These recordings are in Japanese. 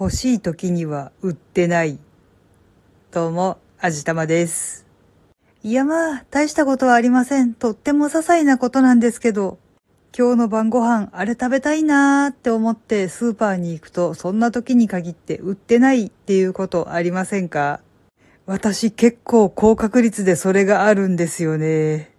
欲しい時には売ってない。どうも、あじたまです。いやまあ、大したことはありません。とっても些細なことなんですけど、今日の晩ご飯あれ食べたいなーって思ってスーパーに行くと、そんな時に限って売ってないっていうことありませんか？私結構高確率でそれがあるんですよね。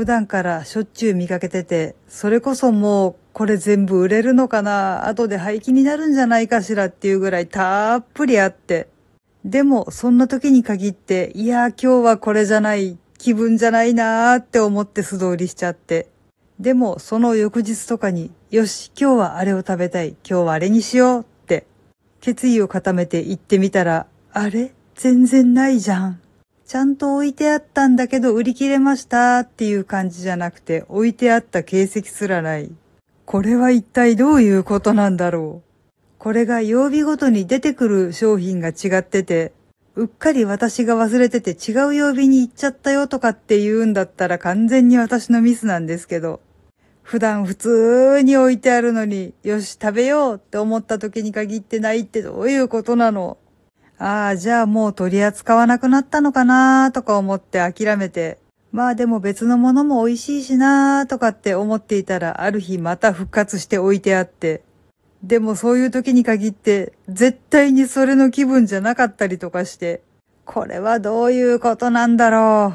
普段からしょっちゅう見かけてて、それこそもうこれ全部売れるのかな後で廃棄になるんじゃないかしらっていうぐらいたっぷりあって。でもそんな時に限って、いや今日はこれじゃない、気分じゃないなーって思って素通りしちゃって。でもその翌日とかに、よし今日はあれを食べたい、今日はあれにしようって、決意を固めて行ってみたら、あれ？全然ないじゃん。ちゃんと置いてあったんだけど売り切れましたっていう感じじゃなくて置いてあった形跡すらない。これは一体どういうことなんだろう。これが曜日ごとに出てくる商品が違ってて、うっかり私が忘れてて違う曜日に行っちゃったよとかって言うんだったら完全に私のミスなんですけど、普段普通に置いてあるのに、よし食べようって思った時に限ってないってどういうことなの？ああ、じゃあもう取り扱わなくなったのかなとか思って諦めて、まあでも別のものも美味しいしなとかって思っていたら、ある日また復活して置いてあって、でもそういう時に限って、絶対にそれの気分じゃなかったりとかして、これはどういうことなんだろ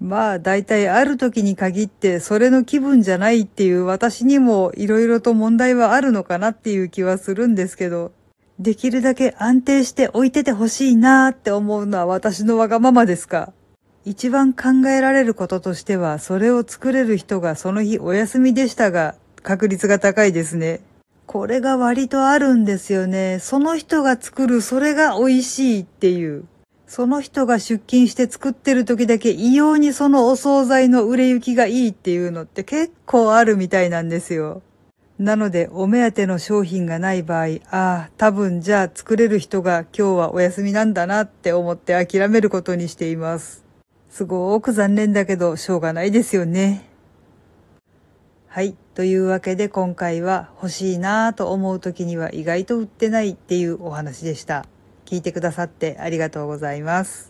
う。まあ大体ある時に限ってそれの気分じゃないっていう私にも色々と問題はあるのかなっていう気はするんですけど、できるだけ安定して置いててほしいなーって思うのは私のわがままですか？一番考えられることとしては、それを作れる人がその日お休みでしたが、確率が高いですね。これが割とあるんですよね。その人が作るそれが美味しいっていう。その人が出勤して作ってる時だけ異様にそのお惣菜の売れ行きがいいっていうのって結構あるみたいなんですよ。なので、お目当ての商品がない場合、ああ、多分じゃあ作れる人が今日はお休みなんだなって思って諦めることにしています。すごく残念だけど、しょうがないですよね。はい。というわけで今回は欲しいなぁと思う時には意外と売ってないっていうお話でした。聞いてくださってありがとうございます。